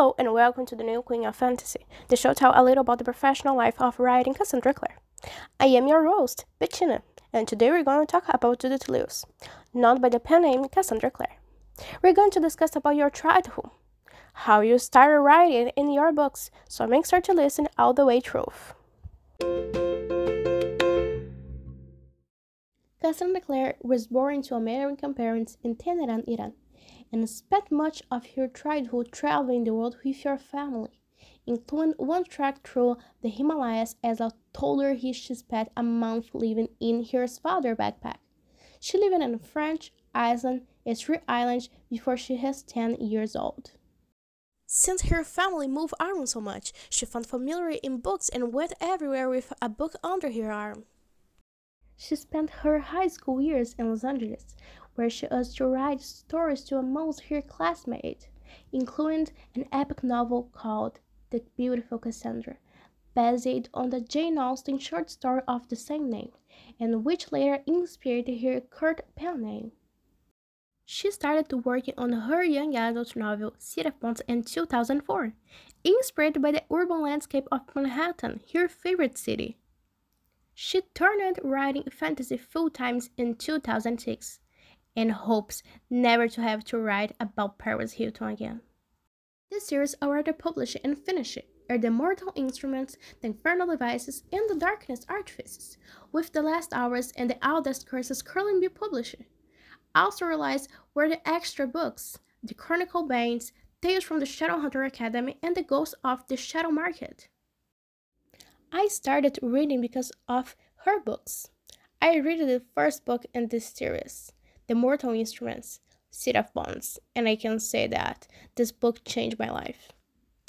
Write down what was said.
Hello and welcome to the new Queen of Fantasy. The show tells a little about the professional life of writing Cassandra Clare. I am your host, Bettina, and today we're going to talk about Judith Lewis, known by the pen name Cassandra Clare. We're going to discuss about your childhood, how you started writing in your books, so make sure to listen all the way through. Cassandra Clare was born to American parents in Tehran, Iran and spent much of her childhood traveling the world with her family, including one trek through the Himalayas as a toddler she spent a month living in her father's backpack. She lived in a French Island, a three islands, before she was 10 years old. Since her family moved around so much, she found familiar in books and went everywhere with a book under her arm. She spent her high school years in Los Angeles, where she used to write stories to amuse her classmates, including an epic novel called The Beautiful Cassandra, based on the Jane Austen short story of the same name, and which later inspired her current pen name. She started working on her young adult novel City of in 2004, inspired by the urban landscape of Manhattan, her favorite city. She turned writing fantasy full time in 2006 and hopes never to have to write about Paris Hilton again. This series already published and finished are the Mortal Instruments, the Infernal Devices, and the Darkness Artifices, with the last hours and the Eldest Curses currently being published. Also released were the extra books, The Chronicle Bands, Tales from the Shadowhunter Academy, and The Ghost of the Shadow Market. I started reading because of her books. I read the first book in this series. The Mortal Instruments, City of Bones, and I can say that this book changed my life.